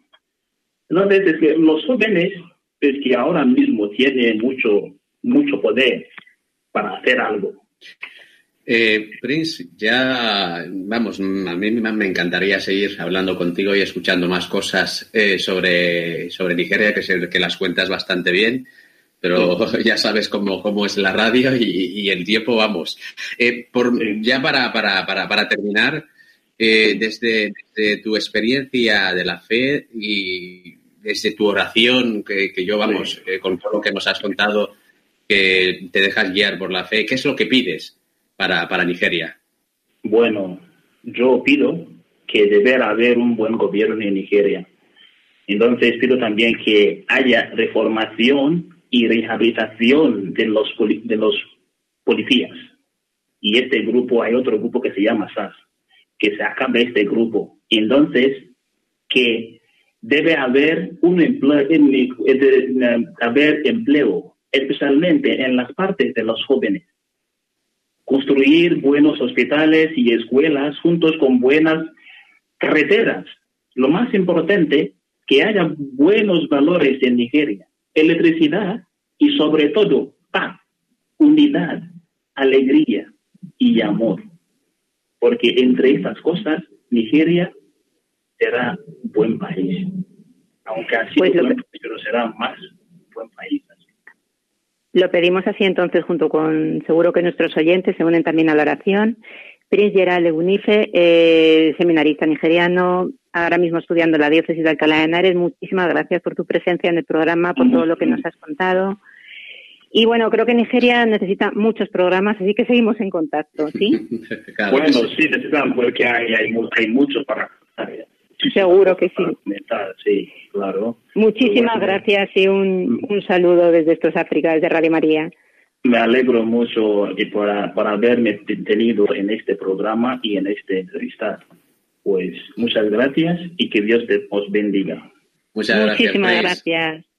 Entonces los jóvenes es que ahora mismo tienen mucho, mucho poder para hacer algo. Eh, Prince, ya vamos, a mí me encantaría seguir hablando contigo y escuchando más cosas eh, sobre, sobre Nigeria, que, sé que las cuentas bastante bien, pero ya sabes cómo, cómo es la radio y, el tiempo, vamos. Eh, por, ya para, para, para, para terminar, desde, desde, tu experiencia de la fe y desde tu oración, que, que yo, vamos, con todo lo que nos has contado, que te dejas guiar por la fe, ¿qué es lo que pides? para, para Nigeria? Bueno, yo pido que debe haber un buen gobierno en Nigeria. Entonces pido también que haya reformación y rehabilitación de los, de los policías. Y este grupo, hay otro grupo que se llama SAS, que se acabe este grupo. Entonces, que debe haber un empleo, haber empleo, especialmente en las partes de los jóvenes construir buenos hospitales y escuelas juntos con buenas carreteras. Lo más importante, que haya buenos valores en Nigeria, electricidad y sobre todo paz, unidad, alegría y amor. Porque entre esas cosas, Nigeria será buen país. Aunque así, pues pero será más buen país. Lo pedimos así entonces junto con, seguro que nuestros oyentes se unen también a la oración. Prince Gerald Legunife, eh, seminarista nigeriano, ahora mismo estudiando la diócesis de Alcalá de Henares. Muchísimas gracias por tu presencia en el programa, por todo lo que nos has contado. Y bueno, creo que Nigeria necesita muchos programas, así que seguimos en contacto, ¿sí? bueno, sí, necesitan porque hay, hay, hay mucho para Seguro que sí. Sí, claro. Muchísimas gracias y un, un saludo desde estos África, desde Radio María. Me alegro mucho y por, por haberme tenido en este programa y en esta entrevista. Pues muchas gracias y que Dios te os bendiga. Muchas gracias. Muchísimas gracias. La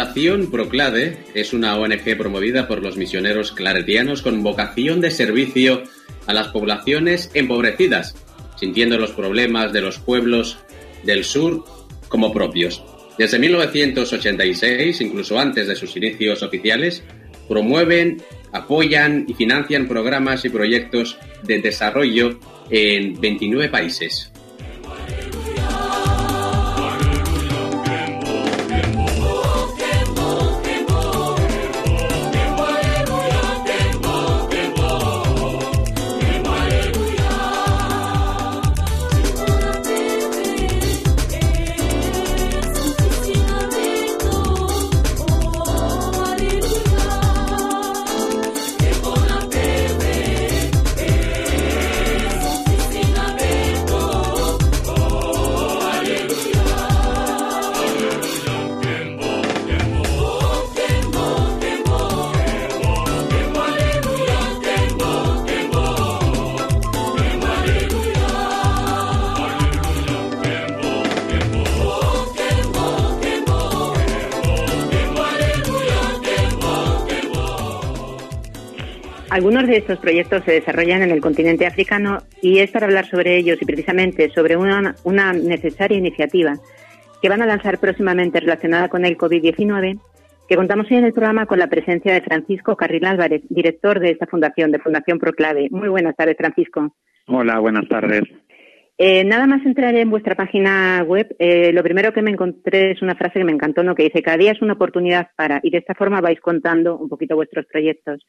Fundación Proclade es una ONG promovida por los misioneros claretianos con vocación de servicio a las poblaciones empobrecidas, sintiendo los problemas de los pueblos del sur como propios. Desde 1986, incluso antes de sus inicios oficiales, promueven, apoyan y financian programas y proyectos de desarrollo en 29 países. Algunos de estos proyectos se desarrollan en el continente africano y es para hablar sobre ellos y precisamente sobre una, una necesaria iniciativa que van a lanzar próximamente relacionada con el COVID-19 que contamos hoy en el programa con la presencia de Francisco Carril Álvarez, director de esta fundación, de Fundación Proclave. Muy buenas tardes, Francisco. Hola, buenas tardes. Eh, nada más entrar en vuestra página web, eh, lo primero que me encontré es una frase que me encantó, ¿no? que dice, cada día es una oportunidad para, y de esta forma vais contando un poquito vuestros proyectos.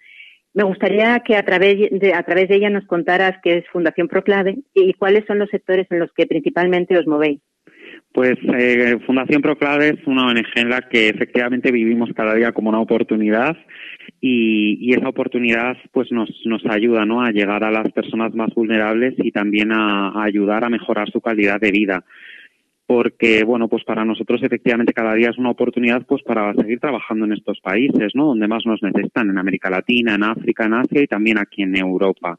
Me gustaría que a través de, a través de ella nos contaras qué es Fundación Proclave y cuáles son los sectores en los que principalmente os movéis. Pues eh, Fundación Proclave es una ONG en la que efectivamente vivimos cada día como una oportunidad y, esa oportunidad pues nos, nos ayuda ¿no? a llegar a las personas más vulnerables y también a, ayudar a mejorar su calidad de vida porque bueno pues para nosotros efectivamente cada día es una oportunidad pues para seguir trabajando en estos países no donde más nos necesitan en América Latina en África en Asia y también aquí en Europa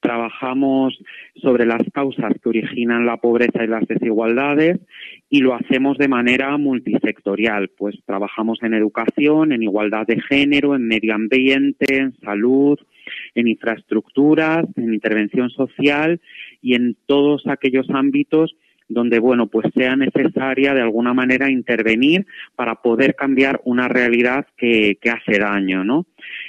Trabajamos sobre las causas que originan la pobreza y las desigualdades y lo hacemos de manera multisectorial. Pues trabajamos en educación, en igualdad de género, en medio ambiente, en salud, en infraestructuras, en intervención social y en todos aquellos ámbitos donde bueno pues sea necesaria de alguna manera intervenir para poder cambiar una realidad que, que hace daño no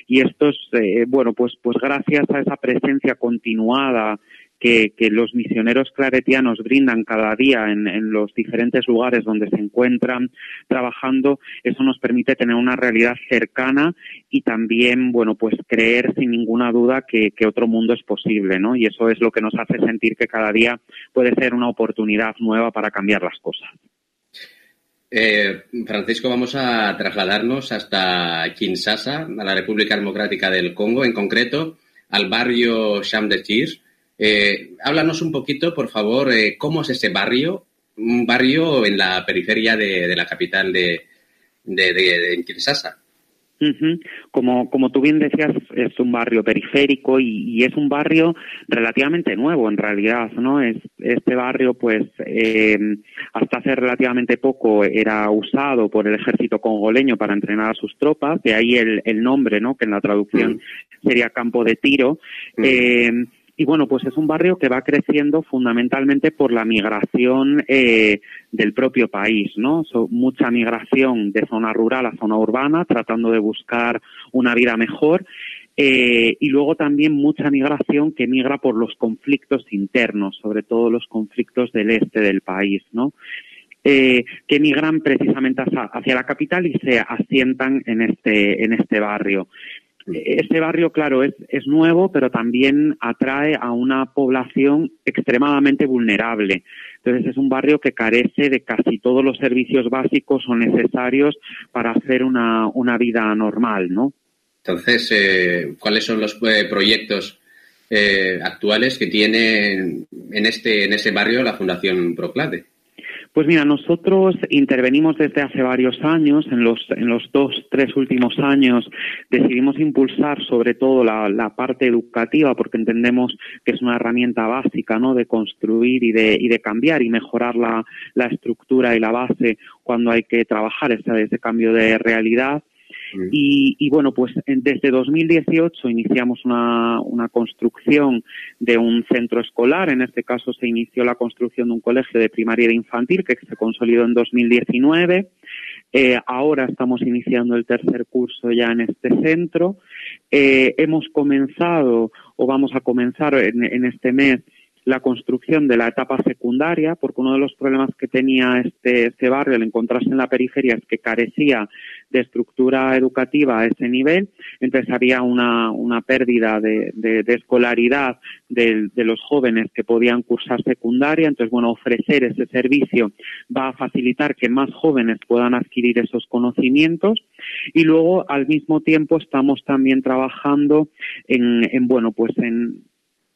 y esto es, eh, bueno, pues, pues gracias a esa presencia continuada que, los misioneros claretianos brindan cada día en, los diferentes lugares donde se encuentran trabajando, eso nos permite tener una realidad cercana y también, bueno, pues creer sin ninguna duda que, otro mundo es posible, ¿no? Y eso es lo que nos hace sentir que cada día puede ser una oportunidad nueva para cambiar las cosas. Eh, Francisco, vamos a trasladarnos hasta Kinshasa, a la República Democrática del Congo, en concreto al barrio Cham de Chirs. Eh, háblanos un poquito, por favor, eh, cómo es ese barrio, un barrio en la periferia de, la capital de, de Kinshasa. Como, como tú bien decías, es un barrio periférico y, es un barrio relativamente nuevo en realidad, ¿no? Es, este barrio, pues, eh, hasta hace relativamente poco era usado por el ejército congoleño para entrenar a sus tropas, de ahí el, el nombre, ¿no? Que en la traducción mm. sería campo de tiro. Mm. Eh, y bueno, pues es un barrio que va creciendo fundamentalmente por la migración eh, del propio país, ¿no? mucha migración de zona rural a zona urbana, tratando de buscar una vida mejor. Eh, y luego también mucha migración que migra por los conflictos internos, sobre todo los conflictos del este del país, ¿no? Eh, que migran precisamente hacia, hacia, la capital y se asientan en este, en este barrio. Este barrio, claro, es, es nuevo, pero también atrae a una población extremadamente vulnerable. Entonces es un barrio que carece de casi todos los servicios básicos o necesarios para hacer una, una vida normal, ¿no? Entonces, eh, ¿cuáles son los eh, proyectos eh, actuales que tiene en este en ese barrio la Fundación Proclade? Pues mira, nosotros intervenimos desde hace varios años, en los, en los dos, tres últimos años decidimos impulsar sobre todo la, la parte educativa porque entendemos que es una herramienta básica, ¿no? De construir y de, y de cambiar y mejorar la, la estructura y la base cuando hay que trabajar ese, ese cambio de realidad. Y, bueno, pues desde 2018 iniciamos una, una construcción de un centro escolar. En este caso se inició la construcción de un colegio de primaria y de infantil que se consolidó en 2019. Eh, ahora estamos iniciando el tercer curso ya en este centro. Eh, hemos comenzado o vamos a comenzar en, en este mes la construcción de la etapa secundaria, porque uno de los problemas que tenía este, este barrio al encontrarse en la periferia es que carecía de estructura educativa a ese nivel, entonces había una, una pérdida de, de, escolaridad de, los jóvenes que podían cursar secundaria, entonces bueno, ofrecer ese servicio va a facilitar que más jóvenes puedan adquirir esos conocimientos. Y luego al mismo tiempo estamos también trabajando en bueno, pues en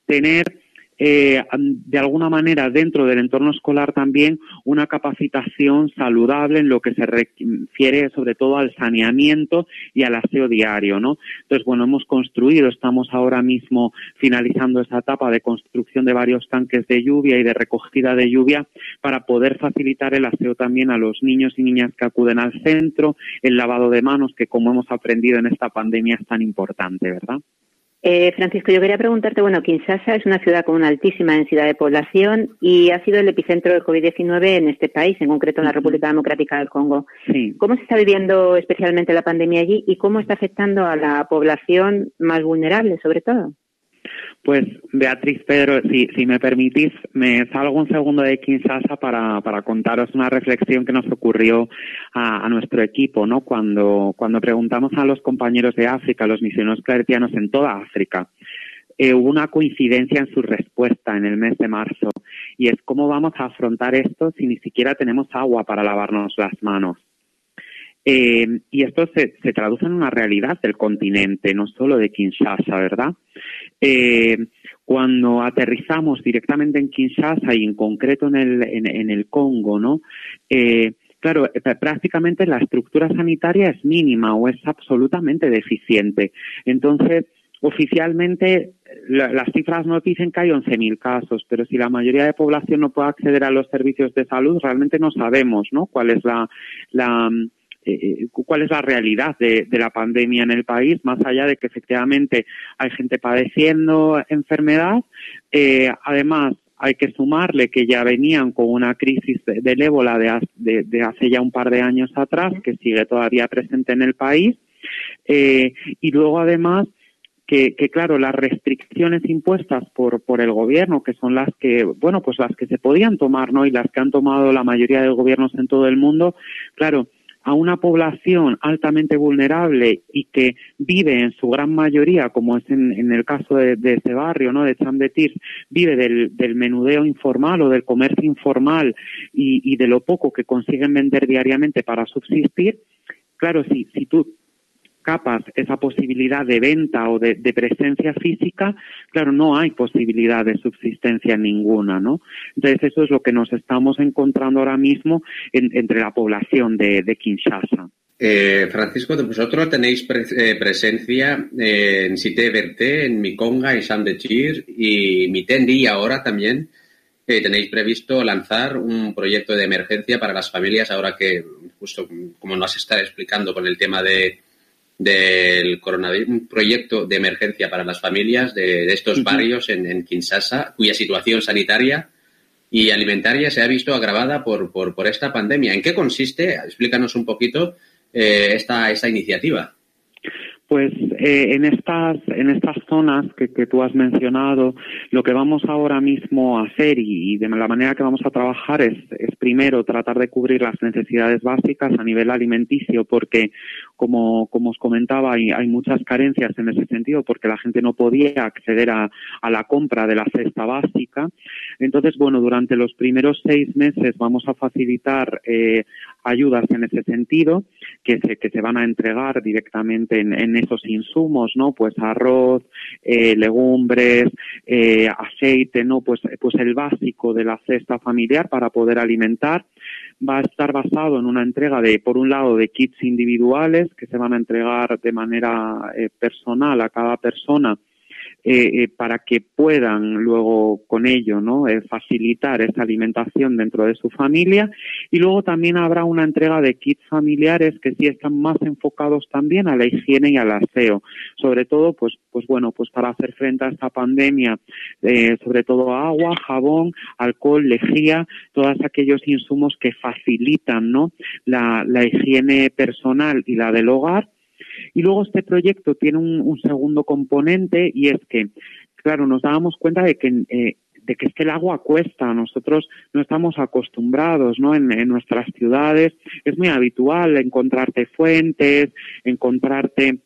tener eh, de alguna manera dentro del entorno escolar también una capacitación saludable en lo que se refiere sobre todo al saneamiento y al aseo diario, ¿no? Entonces, bueno, hemos construido, estamos ahora mismo finalizando esa etapa de construcción de varios tanques de lluvia y de recogida de lluvia para poder facilitar el aseo también a los niños y niñas que acuden al centro, el lavado de manos, que como hemos aprendido en esta pandemia es tan importante, ¿verdad? Eh, Francisco, yo quería preguntarte, bueno, Kinshasa es una ciudad con una altísima densidad de población y ha sido el epicentro del COVID-19 en este país, en concreto en la República Democrática del Congo. ¿Cómo se está viviendo especialmente la pandemia allí y cómo está afectando a la población más vulnerable, sobre todo? Pues Beatriz Pedro, si, si me permitís, me salgo un segundo de Kinshasa para, para contaros una reflexión que nos ocurrió a, nuestro equipo, ¿no? Cuando, cuando preguntamos a los compañeros de África, los misioneros claretianos en toda África, eh, hubo una coincidencia en su respuesta en el mes de marzo y es cómo vamos a afrontar esto si ni siquiera tenemos agua para lavarnos las manos. Eh, y esto se, se, traduce en una realidad del continente, no solo de Kinshasa, ¿verdad? Eh, cuando aterrizamos directamente en Kinshasa y en concreto en el, en, el Congo, ¿no? Eh, claro, eh, prácticamente la estructura sanitaria es mínima o es absolutamente deficiente. Entonces, oficialmente las cifras nos dicen que hay 11.000 casos, pero si la mayoría de población no puede acceder a los servicios de salud, realmente no sabemos, ¿no? Cuál es la, la eh, cuál es la realidad de, la pandemia en el país, más allá de que efectivamente hay gente padeciendo enfermedad. Eh, además, hay que sumarle que ya venían con una crisis del ébola de, hace ya un par de años atrás, que sigue todavía presente en el país. Eh, y luego, además, que, claro, las restricciones impuestas por, por el gobierno, que son las que, bueno, pues las que se podían tomar, ¿no? Y las que han tomado la mayoría de gobiernos en todo el mundo, claro, a una población altamente vulnerable y que vive en su gran mayoría, como es en, el caso de, ese barrio, ¿no? De Chambetir, vive del, menudeo informal o del comercio informal y, de lo poco que consiguen vender diariamente para subsistir, claro, si, si tú capas esa posibilidad de venta o de, presencia física, claro, no hay posibilidad de subsistencia ninguna, ¿no? Entonces eso es lo que nos estamos encontrando ahora mismo entre la población de, Kinshasa. Eh, Francisco, vosotros tenéis eh, presencia en Cité Verté, en Mikonga, en San de Chir y Mitendi ahora también. Eh, tenéis previsto lanzar un proyecto de emergencia para las familias ahora que, justo como nos está explicando con el tema de, del coronavirus, un proyecto de emergencia para las familias de, estos barrios en, en, Kinshasa, cuya situación sanitaria y alimentaria se ha visto agravada por, por, por esta pandemia. ¿En qué consiste? Explícanos un poquito eh, esta, esta iniciativa. Pues eh, en estas en estas zonas que, que, tú has mencionado, lo que vamos ahora mismo a hacer y, de la manera que vamos a trabajar es, es, primero tratar de cubrir las necesidades básicas a nivel alimenticio, porque como, como os comentaba hay, muchas carencias en ese sentido, porque la gente no podía acceder a, la compra de la cesta básica. Entonces, bueno, durante los primeros seis meses vamos a facilitar eh, ayudas en ese sentido que se, que se van a entregar directamente en, en esos insumos, ¿no? Pues arroz, eh, legumbres, eh, aceite, ¿no? Pues, pues el básico de la cesta familiar para poder alimentar va a estar basado en una entrega de, por un lado, de kits individuales que se van a entregar de manera eh, personal a cada persona eh, eh, para que puedan luego con ello no eh, facilitar esa alimentación dentro de su familia. Y luego también habrá una entrega de kits familiares que sí están más enfocados también a la higiene y al aseo. Sobre todo pues pues bueno pues para hacer frente a esta pandemia sobre todo agua jabón alcohol lejía todos aquellos insumos que facilitan no la, la higiene personal y la del hogar y luego este proyecto tiene un, segundo componente y es que, claro, nos dábamos cuenta de que eh, de que es que el agua cuesta. Nosotros no estamos acostumbrados, ¿no? En, en, nuestras ciudades es muy habitual encontrarte fuentes, encontrarte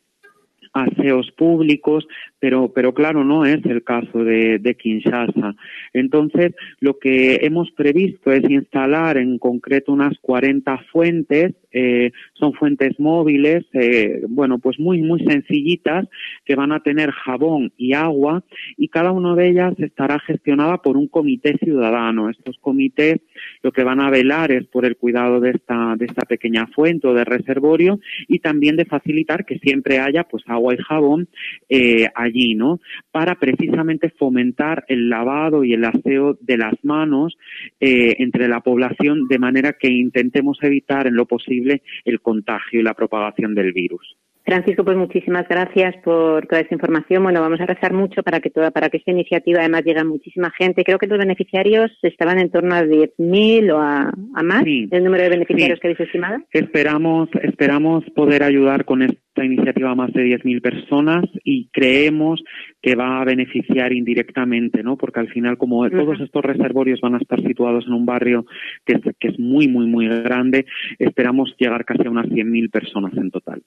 aseos públicos, pero, pero claro, no es el caso de, de Kinshasa. Entonces, lo que hemos previsto es instalar en concreto unas 40 fuentes eh, son fuentes móviles, eh, bueno, pues muy, muy sencillitas, que van a tener jabón y agua, y cada una de ellas estará gestionada por un comité ciudadano. Estos comités lo que van a velar es por el cuidado de esta, de esta pequeña fuente o de reservorio, y también de facilitar que siempre haya pues agua y jabón eh, allí, ¿no? Para precisamente fomentar el lavado y el aseo de las manos entre la población de manera que intentemos evitar en lo posible el contagio y la propagación del virus. Francisco, pues muchísimas gracias por toda esta información. Bueno, vamos a rezar mucho para que toda, para que esta iniciativa además llegue a muchísima gente. Creo que los beneficiarios estaban en torno a 10.000 o a, más el número de beneficiarios que habéis estimado. Esperamos, esperamos poder ayudar con esta iniciativa a más de 10.000 personas y creemos que va a beneficiar indirectamente, ¿no? Porque al final, como todos estos reservorios van a estar situados en un barrio que es, que es muy, muy, muy grande, esperamos llegar casi a unas 100.000 personas en total.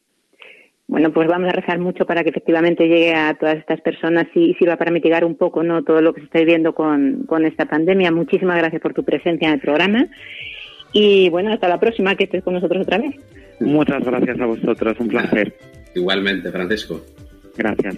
Bueno, pues vamos a rezar mucho para que efectivamente llegue a todas estas personas y sirva para mitigar un poco no todo lo que se está viviendo con, con esta pandemia. Muchísimas gracias por tu presencia en el programa y bueno, hasta la próxima que estés con nosotros otra vez. Muchas gracias a vosotros, un placer. Igualmente, Francisco. Gracias.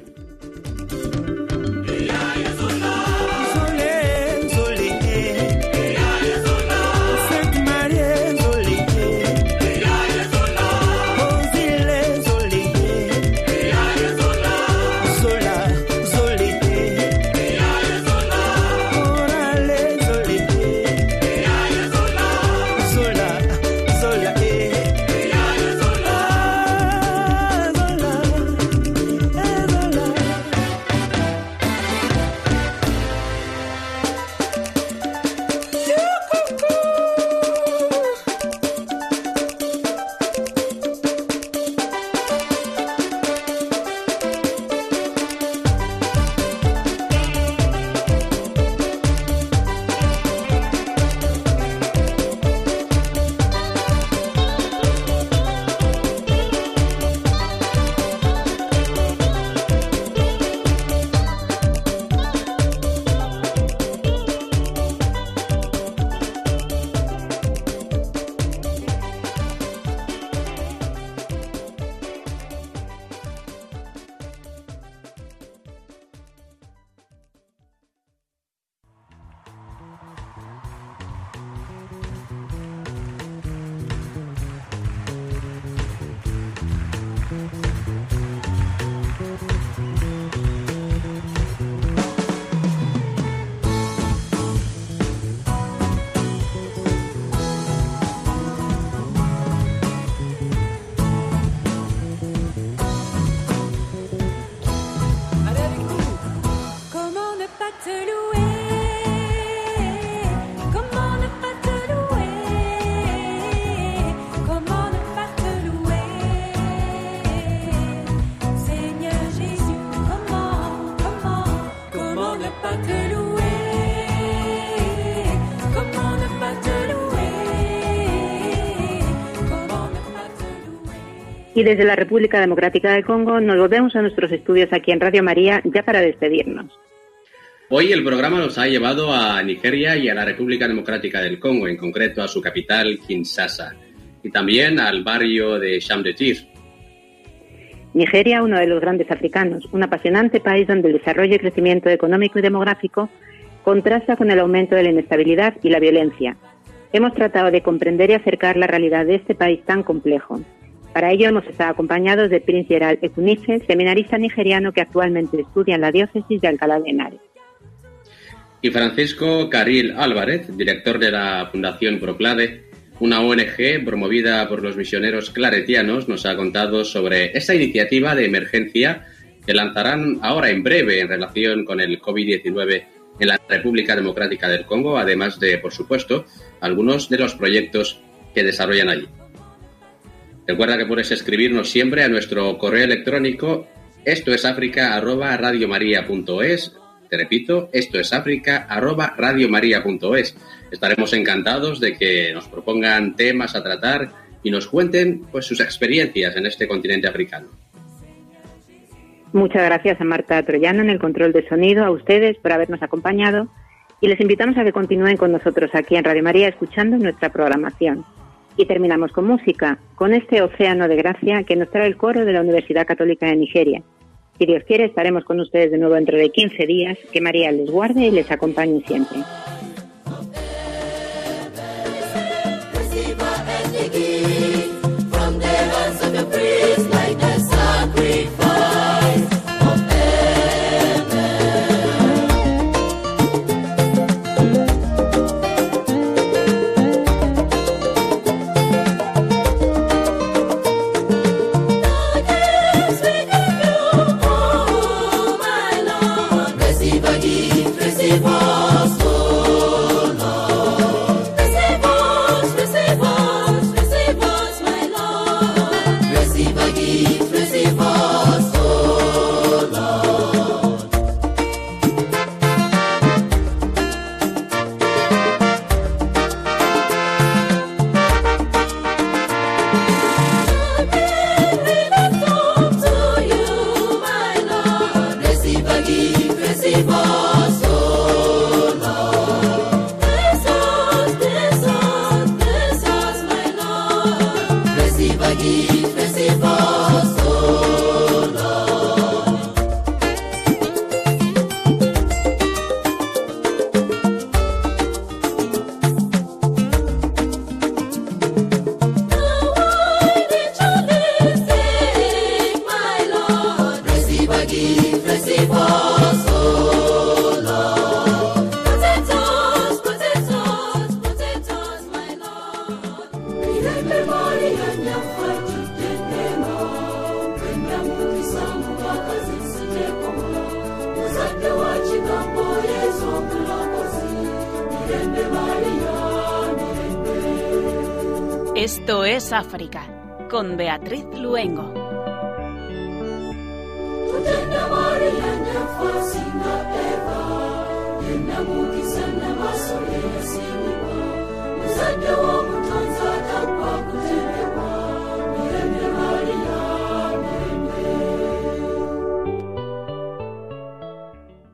Y desde la República Democrática del Congo nos volvemos a nuestros estudios aquí en Radio María ya para despedirnos. Hoy el programa nos ha llevado a Nigeria y a la República Democrática del Congo, en concreto a su capital, Kinshasa, y también al barrio de Chamdetir. Nigeria, uno de los grandes africanos, un apasionante país donde el desarrollo y crecimiento económico y demográfico contrasta con el aumento de la inestabilidad y la violencia. Hemos tratado de comprender y acercar la realidad de este país tan complejo, para ello hemos estado acompañados de Prince Gerald Ekunice, seminarista nigeriano que actualmente estudia en la diócesis de Alcalá de Henares. Y Francisco Caril Álvarez, director de la Fundación Proclade, una ONG promovida por los misioneros claretianos, nos ha contado sobre esta iniciativa de emergencia que lanzarán ahora en breve en relación con el COVID-19 en la República Democrática del Congo, además de, por supuesto, algunos de los proyectos que desarrollan allí. Recuerda que puedes escribirnos siempre a nuestro correo electrónico esto es África arroba radiomaria.es. Te repito, esto es África arroba radiomaria.es. Estaremos encantados de que nos propongan temas a tratar y nos cuenten pues sus experiencias en este continente africano. Muchas gracias a Marta Troyano en el control de sonido, a ustedes por habernos acompañado y les invitamos a que continúen con nosotros aquí en Radio María escuchando nuestra programación. Y terminamos con música, con este océano de gracia que nos trae el coro de la Universidad Católica de Nigeria. Si Dios quiere, estaremos con ustedes de nuevo dentro de 15 días. Que María les guarde y les acompañe siempre. people.